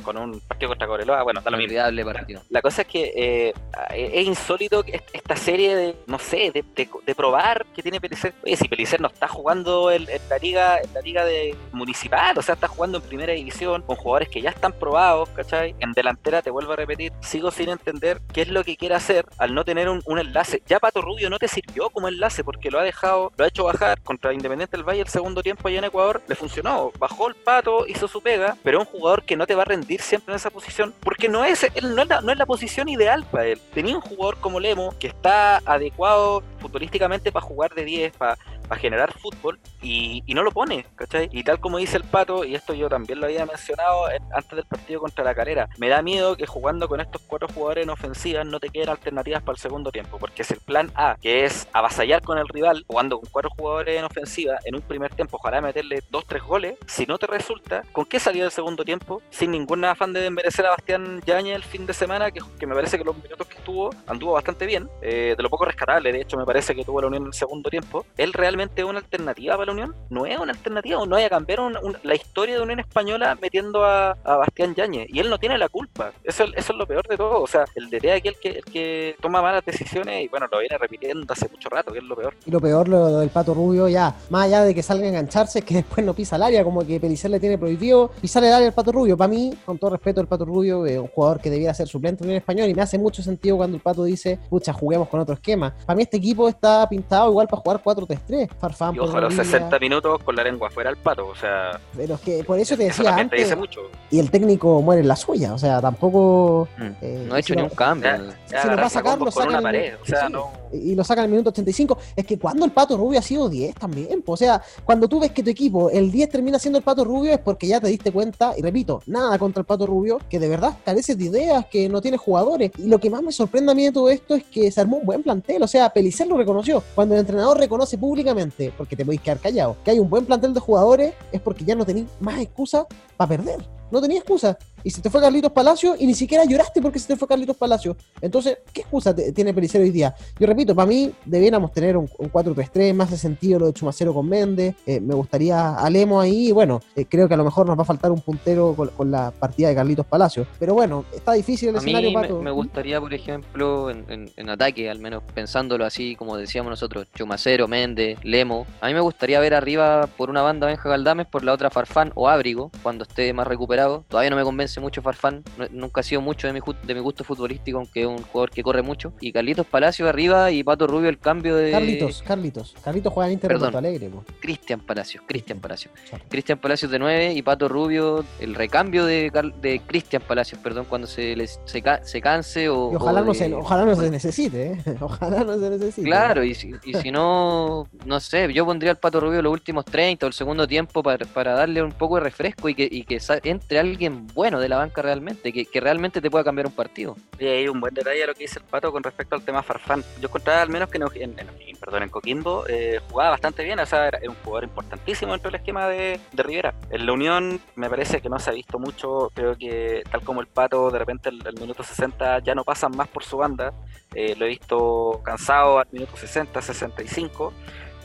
Speaker 3: con un partido contra Cobreloa, bueno, da lo mismo.
Speaker 4: Olvidable partido.
Speaker 3: La cosa es que eh, es insólito esta serie de, no sé, de, de- de probar que tiene Pelicer. Oye, si Pelicer no está jugando en, en la liga, en la liga de municipal, o sea, está jugando en primera división con jugadores que ya están probados, ¿cachai? En delantera, te vuelvo a repetir, sigo sin entender qué es lo que quiere hacer al no tener un, un enlace. Ya Pato Rubio no te sirvió como enlace porque lo ha dejado, lo ha hecho bajar contra Independiente del Valle el segundo tiempo allá en Ecuador, le funcionó, bajó el Pato, hizo su pega, pero es un jugador que no te va a rendir siempre en esa posición porque no es, él no es, la, no es la posición ideal para él. Tenía un jugador como Lemo que está adecuado futbolísticamente para jugar de 10, para para generar fútbol y, no lo pone, ¿cachai? Y tal como dice el Pato, y esto yo también lo había mencionado en- antes del partido contra la carrera, me da miedo que jugando con estos cuatro jugadores en ofensiva no te queden alternativas para el segundo tiempo, porque si el plan A, que es avasallar con el rival, jugando con cuatro jugadores en ofensiva, en un primer tiempo, ojalá meterle dos, tres goles, si no te resulta, ¿con qué salió el segundo tiempo? Sin ningún afán de desmerecer a Bastián Yañez el fin de semana, que, que me parece que los minutos que estuvo anduvo bastante bien, eh, de lo poco rescatable, de hecho me parece que tuvo la Unión en el segundo tiempo. ¿Él realmente es una alternativa para la Unión? No es una alternativa, o no hay a cambiar la historia de Unión Española metiendo a, a Bastián Yañez, y él no tiene la culpa, eso, es lo peor de todo, o sea, el DT aquí el que, el que toma malas decisiones, y bueno, lo viene repitiendo hace mucho rato, que es lo peor.
Speaker 2: Y lo peor, lo del Pato Rubio, ya, más allá de que salga a engancharse, es que después no pisa el área, como que Pelicer le tiene prohibido pisar el área al Pato Rubio. Para mí, con todo respeto, el Pato Rubio es un jugador que debiera ser suplente en el español y me hace mucho sentido cuando el Pato dice, pucha, juguemos con otro esquema. Para mí este equipo está pintado igual para jugar 4-3-3. Farfán,
Speaker 3: Y ojo, a los
Speaker 2: Podrilla,
Speaker 3: 60 minutos con la lengua fuera al pato, o sea,
Speaker 2: Pero es que por eso te
Speaker 3: eso
Speaker 2: decía
Speaker 3: te
Speaker 2: antes,
Speaker 3: dice mucho.
Speaker 2: y el técnico muere en la suya, o sea, tampoco...
Speaker 4: Mm.
Speaker 2: Eh,
Speaker 4: no ha hecho
Speaker 2: si
Speaker 4: ni un cambio.
Speaker 3: Ya,
Speaker 2: Si
Speaker 3: ya
Speaker 2: lo va a
Speaker 3: agarrarse
Speaker 2: sacar,
Speaker 3: combos
Speaker 2: lo
Speaker 3: con una
Speaker 2: sacan en el-
Speaker 3: pared, o sea,
Speaker 2: sí.
Speaker 3: no...
Speaker 2: y lo sacan el minuto 85. Es que cuando el Pato Rubio ha sido 10 también. O sea, cuando tú ves que tu equipo, el 10 termina siendo el Pato Rubio, es porque ya te diste cuenta, y repito, nada contra el Pato Rubio, que de verdad carece de ideas, que no tiene jugadores. Y lo que más me sorprende a mí de todo esto es que se armó un buen plantel. O sea, Pelicer lo reconoció. Cuando el entrenador reconoce públicamente, porque te podéis quedar callado, que hay un buen plantel de jugadores, es porque ya no tenéis más excusa para perder. No tenía excusa. Y se te fue Carlitos Palacio y ni siquiera lloraste porque se te fue Carlitos Palacio. Entonces, ¿qué excusa tiene Pellicer hoy día? Yo repito, para mí debiéramos tener un, 4-3-3, más de sentido lo de Chumacero con Méndez, eh, me gustaría a Lemo ahí, y bueno, eh, creo que a lo mejor nos va a faltar un puntero con, la partida de Carlitos Palacio. Pero bueno, está difícil el escenario,
Speaker 4: Me, gustaría, por ejemplo, en, ataque, al menos pensándolo así, como decíamos nosotros, Chumacero, Méndez, Lemo. A mí me gustaría ver arriba por una banda Benja Galdames, por la otra Farfán o Ábrigo, cuando esté más recuperado. Todavía no me convence mucho Farfán, nunca ha sido mucho de mi, de mi gusto futbolístico, aunque es un jugador que corre mucho. Y Carlitos Palacio arriba y Pato Rubio el cambio de.
Speaker 2: Carlitos, Carlitos. Carlitos juega en Inter Perdón, Alegre.
Speaker 4: Cristian Palacios, Cristian Palacios. Cristian Palacios de 9 y Pato Rubio, el recambio de, de Cristian Palacios, perdón, cuando se, les, se, se canse o.
Speaker 2: ojalá, no se, ojalá no se necesite, ¿eh? Ojalá no se necesite.
Speaker 4: Claro, y si, y si no, no sé, yo pondría al Pato Rubio los últimos 30 o el segundo tiempo para, para darle un poco de refresco y que, y que entre alguien bueno de la banca realmente, que, que realmente te pueda cambiar un partido.
Speaker 3: Y ahí un buen detalle a lo que dice el Pato con respecto al tema Farfán. Yo encontraba al menos que en, en, perdón, en Coquimbo eh, jugaba bastante bien, o sea, era, un jugador importantísimo dentro del esquema de, de, Rivera. En la Unión me parece que no se ha visto mucho, creo que tal como el Pato, de repente al, minuto 60 ya no pasan más por su banda, eh, lo he visto cansado al minuto 60, 65,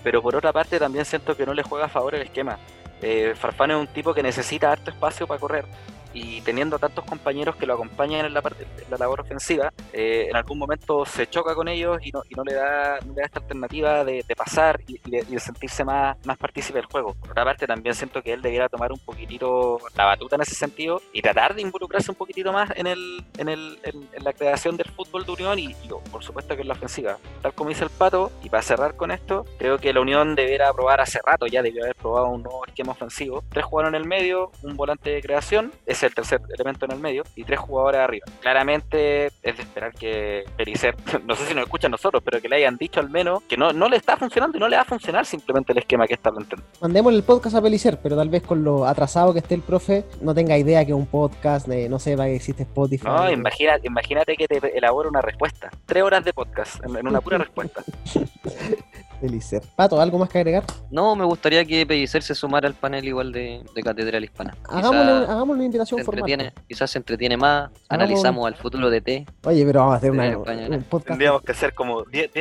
Speaker 3: pero por otra parte también siento que no le juega a favor el esquema. Eh, Farfán es un tipo que necesita harto espacio para correr y teniendo tantos compañeros que lo acompañan en la, parte, la labor ofensiva, eh, en algún momento se choca con ellos y no, y no, le, da, no le da esta alternativa de, pasar y, de, sentirse más, más partícipe del juego. Por otra parte, también siento que él debiera tomar un poquitito la batuta en ese sentido y tratar de involucrarse un poquitito más en, el, en, el, en, la creación del fútbol de Unión y, por supuesto que en la ofensiva. Tal como dice el Pato, y para cerrar con esto, creo que la Unión debiera probar hace rato, ya debió haber probado un nuevo esquema ofensivo. Tres jugadores en el medio, un volante de creación, ese el tercer elemento en el medio, y tres jugadores arriba. Claramente es de esperar que Pericer, no sé si nos escuchan nosotros, pero que le hayan dicho al menos que no, no le está funcionando y no le va a funcionar simplemente el esquema que está planteando.
Speaker 2: Mandemos el podcast a Pelicer, pero tal vez con lo atrasado que esté el profe, no tenga idea que un podcast, de, no sepa que existe Spotify.
Speaker 3: No, imagínate, imagínate que te elabora una respuesta. Tres horas de podcast en una pura respuesta.
Speaker 2: Pellicer. Pato, ¿algo más que agregar?
Speaker 4: No, me gustaría que Pellicer se sumara al panel igual de, Catedral Hispana.
Speaker 2: Hagámosle, una invitación
Speaker 4: formal. Quizás se entretiene más, analizamos al futuro de T.
Speaker 2: Oye, pero vamos a hacer una,
Speaker 3: un podcast. Tendríamos que hacer como 10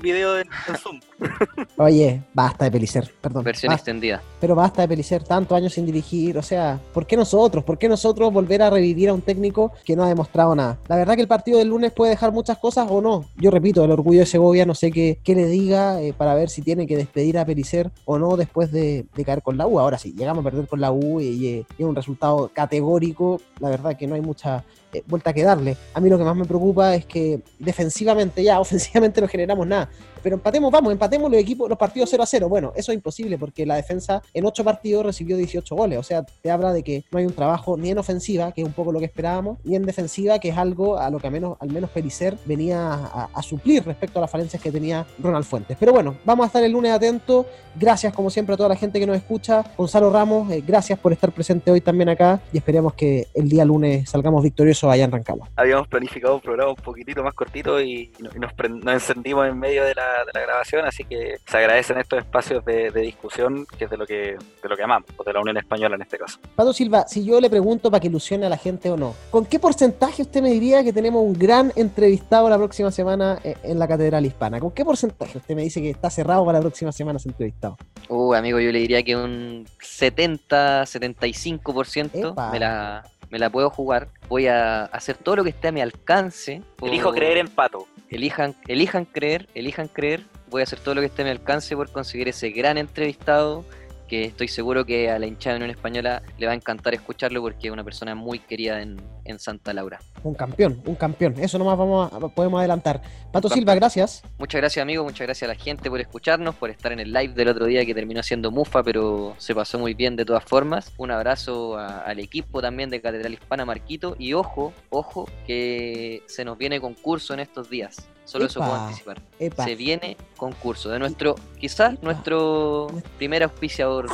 Speaker 3: videos en, Zoom.
Speaker 2: Oye, basta de Pelicer, perdón.
Speaker 4: Versión extendida.
Speaker 2: Pero basta de Pelicer, tantos años sin dirigir, o sea, ¿por qué nosotros? ¿Por qué nosotros volver a revivir a un técnico que no ha demostrado nada? La verdad que el partido del lunes puede dejar muchas cosas o no. Yo repito, el orgullo de Segovia, no sé qué, qué le diga eh, para ver si tiene que despedir a Pericer o no después de, caer con la U. Ahora sí, llegamos a perder con la U y, es un resultado categórico. La verdad que no hay mucha eh, vuelta que darle. A mí lo que más me preocupa es que defensivamente ya, ofensivamente no generamos nada pero empatemos, vamos, empatemos los equipos, los partidos 0 a 0. Bueno, eso es imposible porque la defensa en 8 partidos recibió 18 goles. O sea, te habla de que no hay un trabajo ni en ofensiva, que es un poco lo que esperábamos, ni en defensiva, que es algo a lo que al menos, al menos Pericer venía a, suplir respecto a las falencias que tenía Ronald Fuentes. Pero bueno, vamos a estar el lunes atentos. Gracias, como siempre, a toda la gente que nos escucha. Gonzalo Ramos, eh, gracias por estar presente hoy también acá y esperemos que el día lunes salgamos victoriosos allá en Rancagua.
Speaker 3: Habíamos planificado un programa un poquitito más cortito y, nos, nos encendimos en medio de la de la grabación, así que se agradecen estos espacios de, discusión, que es de lo que, de lo que amamos, o de la Unión Española en este caso.
Speaker 2: Pato Silva, si yo le pregunto para que ilusione a la gente o no, ¿con qué porcentaje usted me diría que tenemos un gran entrevistado la próxima semana eh, en la Catedral Hispana? ¿Con qué porcentaje usted me dice que está cerrado para la próxima semana ese entrevistado?
Speaker 4: Uh, amigo, yo le diría que un 70, 75% me la, me la puedo jugar. Voy a hacer todo lo que esté a mi alcance.
Speaker 3: Elijo creer en Pato
Speaker 4: elijan, elijan creer, elijan creer. Voy a hacer todo lo que esté a mi alcance por conseguir ese gran entrevistado que estoy seguro que a la hinchada de Unión Española le va a encantar escucharlo porque es una persona muy querida en, Santa Laura.
Speaker 2: Un campeón, un campeón. Eso nomás vamos a, podemos adelantar. Pato Silva, gracias.
Speaker 4: Muchas gracias, amigo. Muchas gracias a la gente por escucharnos, por estar en el live del otro día que terminó siendo mufa, pero se pasó muy bien de todas formas. Un abrazo al equipo también de Catedral Hispana, Marquito. Y ojo, ojo, que se nos viene concurso en estos días. Solo eso puedo anticipar. Se viene concurso de nuestro, quizás nuestro primer auspiciador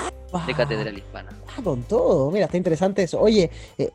Speaker 4: de Catedral Hispana.
Speaker 2: Ah, con todo. Mira, está interesante eso. Oye, eh,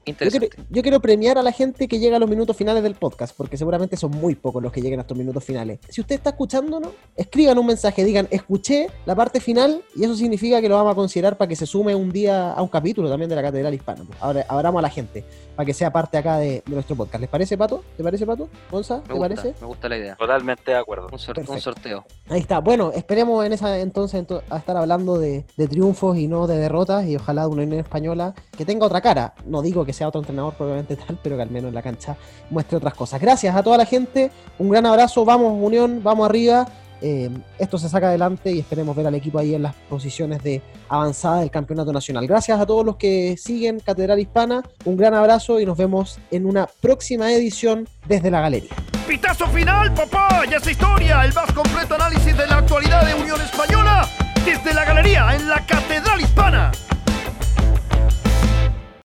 Speaker 2: Yo, quiero, premiar a la gente que llega a los minutos finales del podcast, porque seguramente son muy pocos los que lleguen a estos minutos finales. Si usted está escuchándonos, escriban un mensaje, digan, escuché la parte final, y eso significa que lo vamos a considerar para que se sume un día a un capítulo también de la Catedral Hispana. Ahora, abramos a la gente. Para que sea parte acá de, de nuestro podcast. ¿Les parece, Pato? ¿Te parece, Pato? ¿Gonza?
Speaker 4: Me
Speaker 2: ¿Te
Speaker 4: gusta,
Speaker 2: parece?
Speaker 4: me gusta la idea.
Speaker 3: Totalmente de acuerdo.
Speaker 4: Un, sor-
Speaker 2: Perfecto.
Speaker 4: un sorteo.
Speaker 2: Ahí está. Bueno, esperemos en esa entonces ento- a estar hablando de, de triunfos y no de derrotas y ojalá de una Unión Española que tenga otra cara. No digo que sea otro entrenador probablemente tal, pero que al menos en la cancha muestre otras cosas. Gracias a toda la gente. Un gran abrazo. Vamos Unión, vamos arriba. Eh, esto se saca adelante y esperemos ver al equipo ahí en las posiciones de avanzada del campeonato nacional. Gracias a todos los que siguen Catedral Hispana. Un gran abrazo y nos vemos en una próxima edición desde la galería.
Speaker 1: Pitazo final, papá. Ya es historia. El más completo análisis de la actualidad de Unión Española. Desde la galería en la Catedral Hispana.